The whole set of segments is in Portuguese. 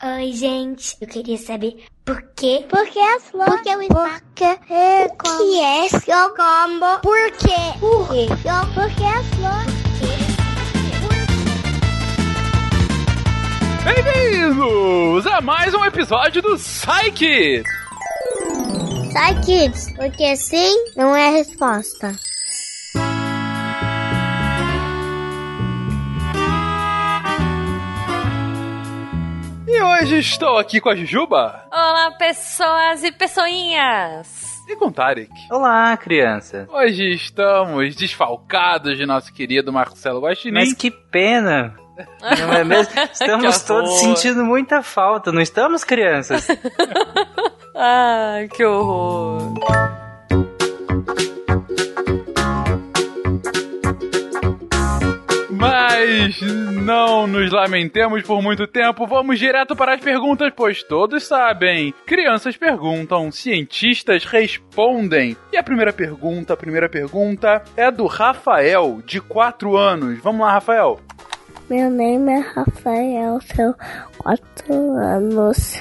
Oi, gente. Eu queria saber por quê? Por que as flores? Por que o espaço? Por que é O que é seu combo? Por quê? Por quê? Por que as flores? Bem-vindos a mais um episódio do Psyche! Sai, kids, porque sim não é a resposta. E hoje estou aqui com a Jujuba Olá, pessoas e pessoinhas! e com o Tarek. Olá, criança. Hoje estamos desfalcados de nosso querido Marcelo Guaxinim. Mas que pena. Não é mesmo? Estamos todos sentindo muita falta, não estamos, crianças? Ai, que horror! Mas não nos lamentemos por muito tempo, vamos direto para as perguntas, pois todos sabem. Crianças perguntam, cientistas respondem. E a primeira pergunta, a primeira pergunta é do Rafael, de 4 anos. Vamos lá, Rafael. Meu nome é Rafael, tenho 4 anos.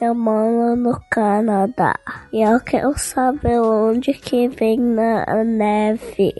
Eu moro no Canadá. E eu quero saber onde que vem na neve.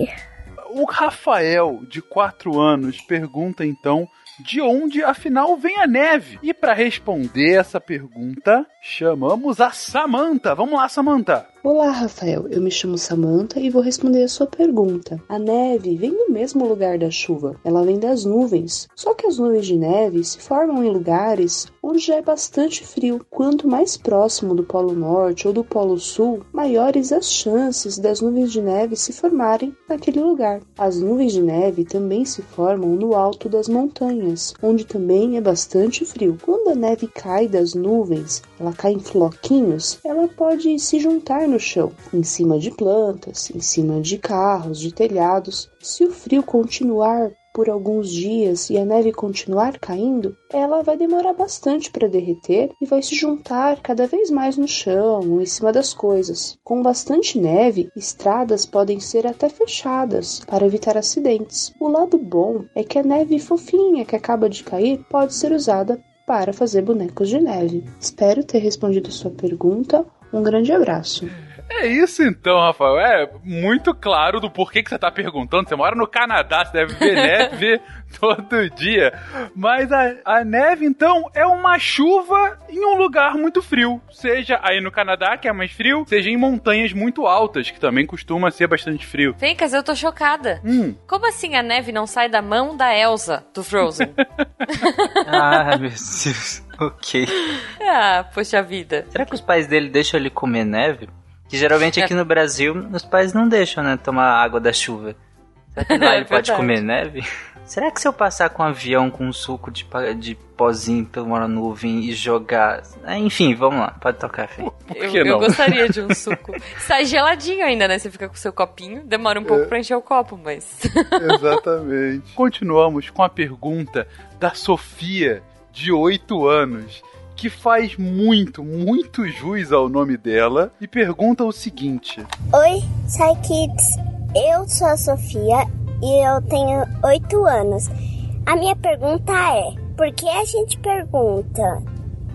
O Rafael, de 4 anos, pergunta então de onde afinal vem a neve. E para responder essa pergunta, chamamos a Samantha. Vamos lá, Samantha. Olá, Rafael. Eu me chamo Samantha e vou responder a sua pergunta. A neve vem do mesmo lugar da chuva. Ela vem das nuvens. Só que as nuvens de neve se formam em lugares onde já é bastante frio. Quanto mais próximo do Polo Norte ou do Polo Sul, maiores as chances das nuvens de neve se formarem naquele lugar. As nuvens de neve também se formam no alto das montanhas, onde também é bastante frio. Quando a neve cai das nuvens, ela cai em floquinhos, ela pode se juntar no chão, em cima de plantas, em cima de carros, de telhados. Se o frio continuar por alguns dias e a neve continuar caindo, ela vai demorar bastante para derreter e vai se juntar cada vez mais no chão em cima das coisas. Com bastante neve, estradas podem ser até fechadas para evitar acidentes. O lado bom é que a neve fofinha que acaba de cair pode ser usada para fazer bonecos de neve. Espero ter respondido sua pergunta. Um grande abraço. É isso então, Rafael. É muito claro do porquê que você tá perguntando. Você mora no Canadá, você deve ver neve todo dia. Mas a, a neve, então, é uma chuva em um lugar muito frio. Seja aí no Canadá, que é mais frio, seja em montanhas muito altas, que também costuma ser bastante frio. Fencas, eu tô chocada. Hum, Como assim a neve não sai da mão da Elsa, do Frozen? ah, meu Deus. Ok. ah, poxa vida. Será que os pais dele deixam ele comer neve? Que geralmente aqui no Brasil os pais não deixam, né? Tomar água da chuva. Será que lá É ele pode verdade. comer neve? Será que se eu passar com um avião com um suco de, de pozinho pela uma nuvem e jogar. Ah, enfim, vamos lá, pode tocar, Fê. Eu, eu não? gostaria de um suco. Sai geladinho ainda, né? Você fica com o seu copinho, demora um pouco pra encher o copo, mas. Exatamente. Continuamos com a pergunta da Sofia, de 8 anos, que faz muito, muito jus ao nome dela e pergunta o seguinte: Oi, Sai Kids. Eu sou a Sofia e eu tenho 8 anos. A minha pergunta é: por que a gente pergunta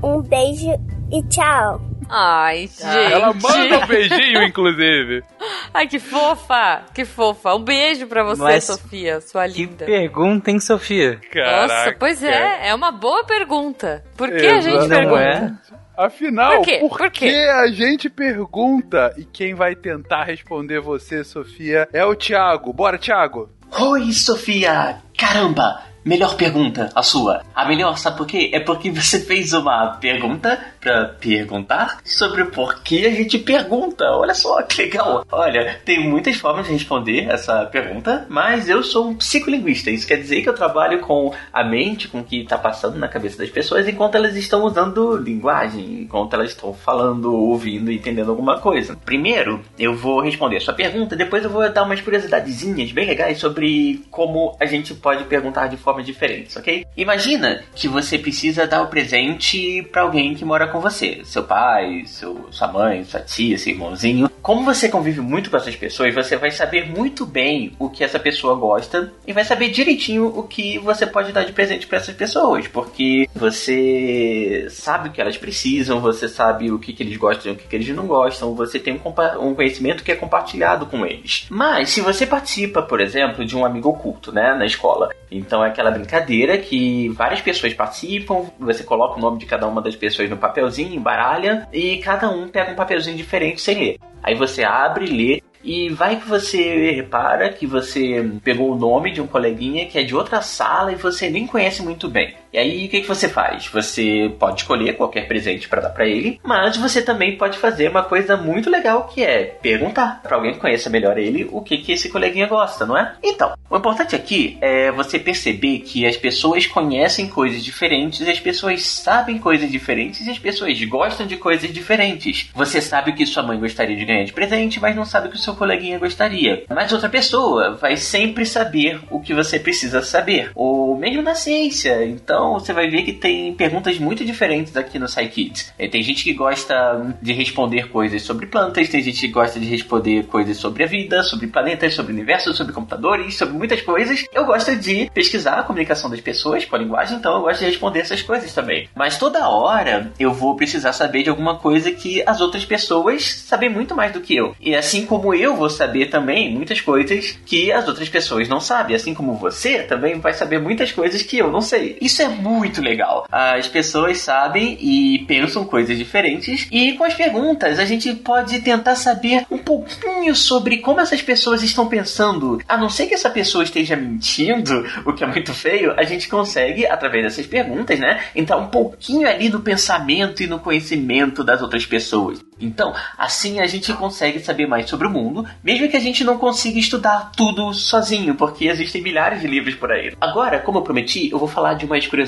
um beijo e tchau? Ai, gente. Ela manda um beijinho, inclusive. Ai, que fofa! Que fofa! Um beijo pra você, Mas Sofia, sua Que linda. pergunta, hein, Sofia? Caraca. Nossa, pois é, é uma boa pergunta. Por que a gente. Não pergunta? é? Afinal, Por quê? por, Por que quê? a gente pergunta? E quem vai tentar responder você, Sofia, é o Thiago. Bora, Thiago. Oi, Sofia! Caramba! Melhor pergunta, a sua. A melhor, sabe por quê? É porque você fez uma pergunta pra perguntar sobre o porquê a gente pergunta. Olha só que legal. Olha, tem muitas formas de responder essa pergunta, mas eu sou um psicolinguista. Isso quer dizer que eu trabalho com a mente, com o que tá passando na cabeça das pessoas enquanto elas estão usando linguagem, enquanto elas estão falando, ouvindo entendendo alguma coisa. Primeiro, eu vou responder a sua pergunta, depois eu vou dar umas curiosidadezinhas bem legais sobre como a gente pode perguntar de formas diferentes, ok? Imagina que você precisa dar o presente pra alguém que mora com você, seu pai, seu, sua mãe, sua tia, seu irmãozinho. Como você convive muito com essas pessoas, você vai saber muito bem o que essa pessoa gosta e vai saber direitinho o que você pode dar de presente pra essas pessoas, porque você sabe o que elas precisam, você sabe o que, que eles gostam e o que, que eles não gostam, você tem um, um conhecimento que é compartilhado com eles. Mas se você participa, por exemplo, de um amigo oculto, né, na escola, então é aquela brincadeira que várias pessoas participam, você coloca o nome de cada uma das pessoas no papelzinho, embaralha, e cada um pega um papelzinho diferente sem ler. Aí você abre, lê, e vai que você repara que você pegou o nome de um coleguinha que é de outra sala e você nem conhece muito bem. E aí o que, que você faz? Você pode escolher qualquer presente para dar para ele, mas você também pode fazer uma coisa muito legal que é perguntar para alguém que conheça melhor ele o que, que esse coleguinha gosta, não é? Então, o importante aqui é você perceber que as pessoas conhecem coisas diferentes, as pessoas sabem coisas diferentes e as pessoas gostam de coisas diferentes. Você sabe o que sua mãe gostaria de ganhar de presente, mas não sabe o que o seu coleguinha gostaria. Mas outra pessoa vai sempre saber o que você precisa saber. Ou mesmo na ciência. Então você vai ver que tem perguntas muito diferentes aqui no SciKids. É, Tem gente que gosta de responder coisas sobre plantas, tem gente que gosta de responder coisas sobre a vida, sobre planetas, sobre universo, sobre computadores, sobre muitas coisas. Eu gosto de pesquisar a comunicação das pessoas com a linguagem, então eu gosto de responder essas coisas também. Mas toda hora eu vou precisar saber de alguma coisa que as outras pessoas sabem muito mais do que eu. E assim como eu vou saber também muitas coisas que as outras pessoas não sabem, assim como você também vai saber muitas coisas que eu não sei. Isso é muito legal. As pessoas sabem e pensam coisas diferentes e com as perguntas a gente pode tentar saber um pouquinho sobre como essas pessoas estão pensando. A não ser que essa pessoa esteja mentindo, o que é muito feio, a gente consegue, através dessas perguntas, né, entrar um pouquinho ali no pensamento e no conhecimento das outras pessoas. Então, assim a gente consegue saber mais sobre o mundo, mesmo que a gente não consiga estudar tudo sozinho, porque existem milhares de livros por aí. Agora, como eu prometi, eu vou falar de umas curiosidades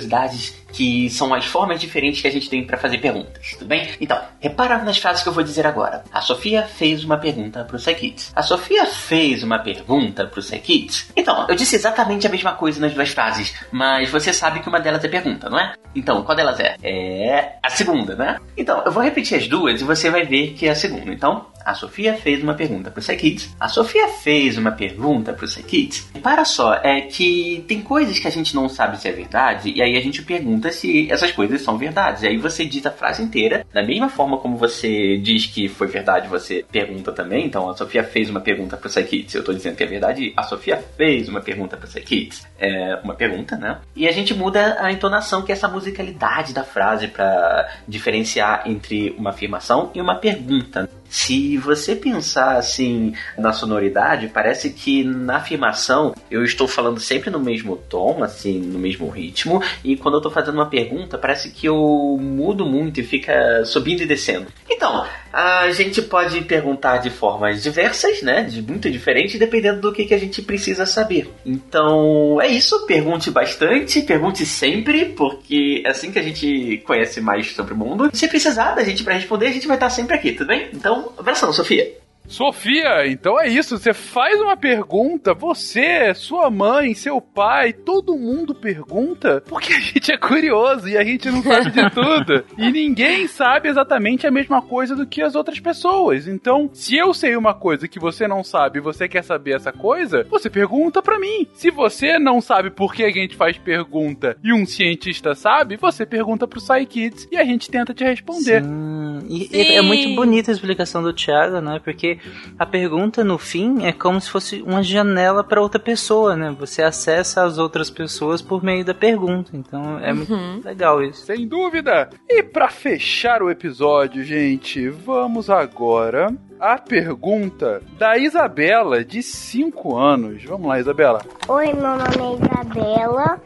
que são as formas diferentes que a gente tem para fazer perguntas, tudo bem? Então, repara nas frases que eu vou dizer agora. A Sofia fez uma pergunta pro Psykids. A Sofia fez uma pergunta pro Psykids. Então, eu disse exatamente a mesma coisa nas duas frases, mas você sabe que uma delas é pergunta, não é? Então, qual delas é? É a segunda, né? Então, eu vou repetir as duas e você vai ver que é a segunda. Então, a Sofia fez uma pergunta pro Psykids. A Sofia fez uma pergunta pro Psykids. Repara só, é que tem coisas que a gente não sabe se é verdade, e aí a gente pergunta se essas coisas são verdades. E aí você diz a frase inteira, da mesma forma como você diz que foi verdade, você pergunta também. Então, a Sofia fez uma pergunta pro Psykids. Eu tô dizendo que é verdade, a Sofia fez uma pergunta pro Psykids. É uma pergunta, né? E a gente muda a entonação, que é essa musicalidade da frase, para diferenciar entre uma afirmação e uma pergunta. Se você pensar assim na sonoridade, parece que na afirmação eu estou falando sempre no mesmo tom, assim, no mesmo ritmo, e quando eu estou fazendo uma pergunta, parece que eu mudo muito e fica subindo e descendo. Então, a gente pode perguntar de formas diversas, né? De muito diferentes, dependendo do que, que a gente precisa saber. Então, é isso. Pergunte bastante, pergunte sempre, porque é assim que a gente conhece mais sobre o mundo. Se precisar da gente para responder, a gente vai estar sempre aqui, tudo bem? Então, abração, Sofia. Sofia, então é isso. Você faz uma pergunta, você, sua mãe, seu pai, todo mundo pergunta, porque a gente é curioso e a gente não sabe de tudo. e ninguém sabe exatamente a mesma coisa do que as outras pessoas. Então, se eu sei uma coisa que você não sabe e você quer saber essa coisa, você pergunta pra mim. Se você não sabe por que a gente faz pergunta e um cientista sabe, você pergunta pro PsyKids e a gente tenta te responder. Sim. E, e é muito bonita a explicação do Thiago, né? Porque a pergunta no fim é como se fosse uma janela para outra pessoa, né? Você acessa as outras pessoas por meio da pergunta. Então é muito legal isso. Sem dúvida! E pra fechar o episódio, gente, vamos agora à pergunta da Isabela, de 5 anos. Vamos lá, Isabela. Oi, meu nome é Isabela.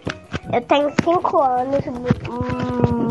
Eu tenho 5 anos,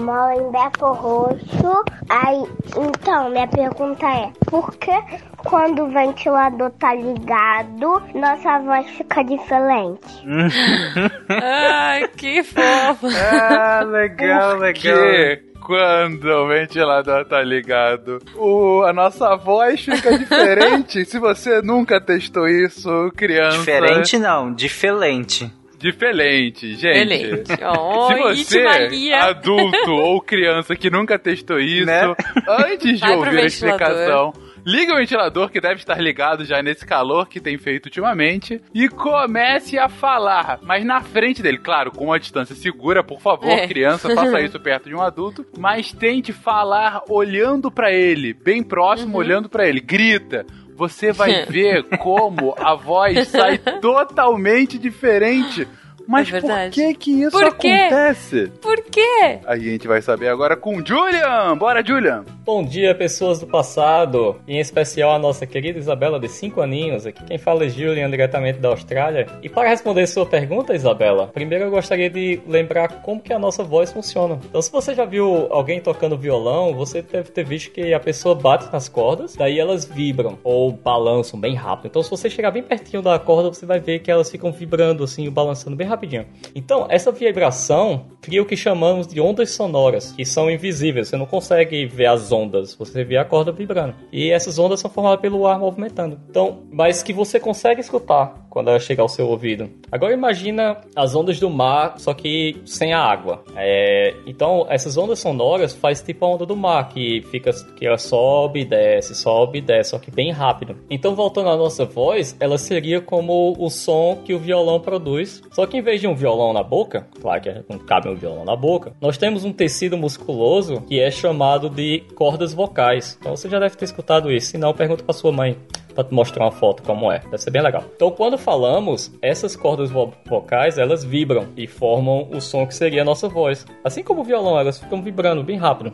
moro em Beto Roxo. Aí, então, minha pergunta é: por que quando o ventilador tá ligado, nossa voz fica diferente? Ai, que fofo. Ah, legal, Que quando o ventilador tá ligado, o, a nossa voz fica diferente. Se você nunca testou isso, criança. Diferente não, diferente. Diferente, gente. Excelente. Oh, Se você, adulto ou criança que nunca testou isso, Né? antes de Vai ouvir a explicação, ligue o ventilador que deve estar ligado já nesse calor que tem feito ultimamente e comece a falar, mas na frente dele, claro, com uma distância segura, por favor, É. criança, faça isso perto de um adulto, mas tente falar olhando pra ele, bem próximo, olhando pra ele, grita. Você vai ver como a voz sai totalmente diferente. Mas É por que que isso Por quê? acontece? Por quê? A gente vai saber agora com Julian. Bora, Julian. Bom dia, pessoas do passado, e em especial a nossa querida Isabela de 5 aninhos. Aqui quem fala é Julian, diretamente da Austrália. E para responder sua pergunta, Isabela, primeiro eu gostaria de lembrar como que a nossa voz funciona. Então, se você já viu alguém tocando violão, você deve ter visto que a pessoa bate nas cordas, daí elas vibram ou balançam bem rápido. Então, se você chegar bem pertinho da corda, você vai ver que elas ficam vibrando assim, balançando bem rapidinho. Então, essa vibração cria o que chamamos de ondas sonoras, que são invisíveis. Você não consegue ver as ondas, você vê a corda vibrando. E essas ondas são formadas pelo ar movimentando. Então, mas que você consegue escutar quando ela chega ao seu ouvido. Agora imagina as ondas do mar, só que sem a água. É, então, essas ondas sonoras faz tipo a onda do mar, que fica que ela sobe e desce, sobe e desce, só que bem rápido. Então, voltando à nossa voz, ela seria como o som que o violão produz, só que em vez de um violão na boca, claro que não cabe um violão na boca, nós temos um tecido musculoso que é chamado de cordas vocais. Então você já deve ter escutado isso, se não, pergunta pra sua mãe pra te mostrar uma foto como é. Deve ser bem legal. Então, quando falamos, essas cordas vo- vocais, elas vibram e formam o som que seria a nossa voz. Assim como o violão, elas ficam vibrando bem rápido.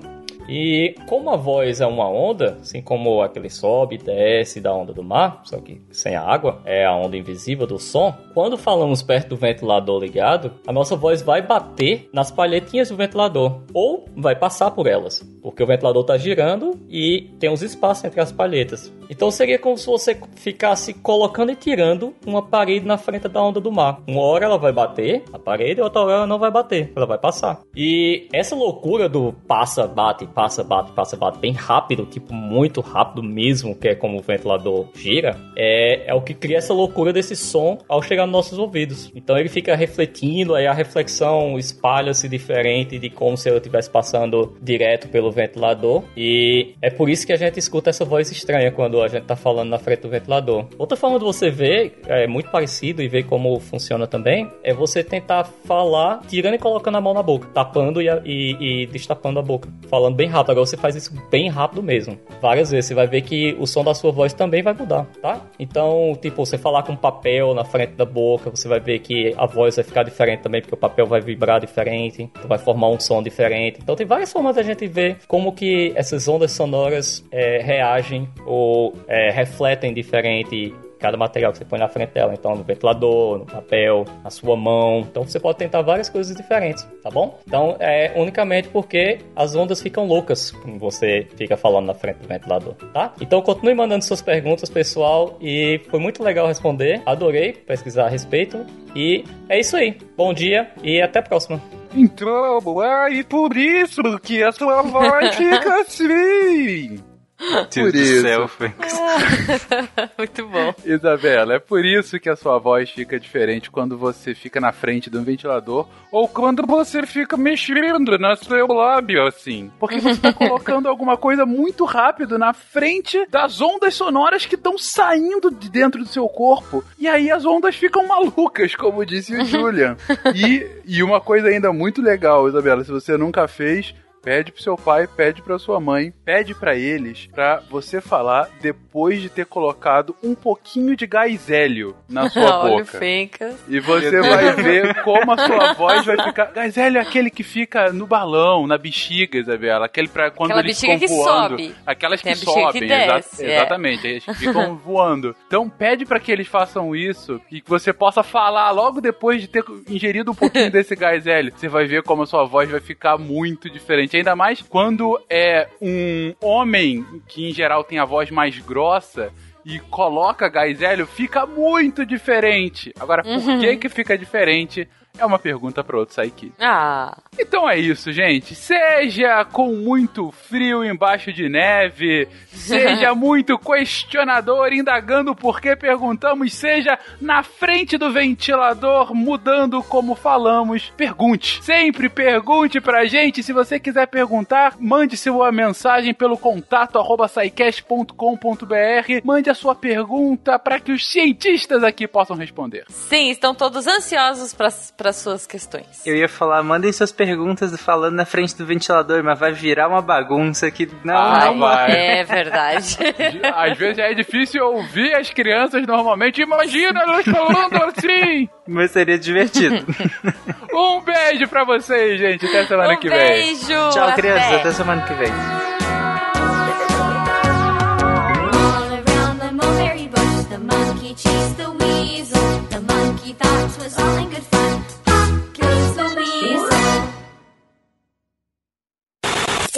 E como a voz é uma onda, assim como aquele sobe e desce da onda do mar, só que sem a água, é a onda invisível do som, quando falamos perto do ventilador ligado, a nossa voz vai bater nas palhetinhas do ventilador, ou vai passar por elas, porque o ventilador está girando e tem uns espaços entre as palhetas. Então seria como se você ficasse colocando e tirando uma parede na frente da onda do mar. Uma hora ela vai bater a parede, outra hora ela não vai bater, ela vai passar. E essa loucura do passa, bate, passa, bate, passa, bate bem rápido, tipo muito rápido mesmo, que é como o ventilador gira, é, é o que cria essa loucura desse som ao chegar nos nossos ouvidos. Então ele fica refletindo, aí a reflexão espalha-se diferente de como se eu estivesse passando direto pelo ventilador. E é por isso que a gente escuta essa voz estranha quando a gente tá falando na frente do ventilador. Outra forma de você ver, é muito parecido e ver como funciona também, é você tentar falar tirando e colocando a mão na boca, tapando e, e, e destapando a boca, falando bem rápido. Agora você faz isso bem rápido mesmo, várias vezes. Você vai ver que o som da sua voz também vai mudar, tá? Então, tipo, você falar com papel na frente da boca, você vai ver que a voz vai ficar diferente também, porque o papel vai vibrar diferente, então vai formar um som diferente. Então tem várias formas da gente ver como que essas ondas sonoras é, reagem ou é, refletem diferente cada material que você põe na frente dela. Então, no ventilador, no papel, na sua mão. Então, você pode tentar várias coisas diferentes, tá bom? Então, é unicamente porque as ondas ficam loucas quando você fica falando na frente do ventilador, tá? Então, continue mandando suas perguntas, pessoal. E foi muito legal responder. Adorei pesquisar a respeito. E é isso aí. Bom dia e até a próxima. Então, é por isso que a sua voz fica assim. Deus do isso. céu, Fênix. Muito bom. Isabela, é por isso que a sua voz fica diferente quando você fica na frente de um ventilador ou quando você fica mexendo no seu lábio, assim. Porque você tá colocando alguma coisa muito rápido na frente das ondas sonoras que estão saindo de dentro do seu corpo. E aí as ondas ficam malucas, como disse o Julian. E, e uma coisa ainda muito legal, Isabela, se você nunca fez, Pede pro seu pai, pede pra sua mãe, pede pra eles pra você falar depois de ter colocado um pouquinho de gás hélio na sua Olha boca. E você vai ver como a sua voz vai ficar. Gás hélio é aquele que fica no balão, na bexiga, Isabela. Aquele pra quando Aquela eles bexiga ficam que voando. sobe. Aquelas Tem que a bexiga que sobem. exa- desce, é. Exatamente. Eles ficam voando. Então pede pra que eles façam isso e que você possa falar logo depois de ter ingerido um pouquinho desse gás hélio. Você vai ver como a sua voz vai ficar muito diferente. Ainda mais quando é um homem que em geral tem a voz mais grossa e coloca gás hélio, fica muito diferente. Agora, por Uhum. que que fica diferente? É uma pergunta para outro Saiki. Ah. Então é isso, gente. Seja com muito frio embaixo de neve, seja muito questionador, indagando por que perguntamos, seja na frente do ventilador, mudando como falamos. Pergunte. Sempre pergunte pra gente. Se você quiser perguntar, mande sua mensagem pelo contato arroba. Mande a sua pergunta para que os cientistas aqui possam responder. Sim, estão todos ansiosos para suas questões. Eu ia falar, mandem suas perguntas falando na frente do ventilador, mas vai virar uma bagunça que não, Ah, não vai. É verdade. Às vezes é difícil ouvir as crianças normalmente. Imagina elas falando assim. Mas seria divertido. Um beijo pra vocês, gente. Até semana um que vem. beijo. Tchau, até. crianças. Até semana que vem.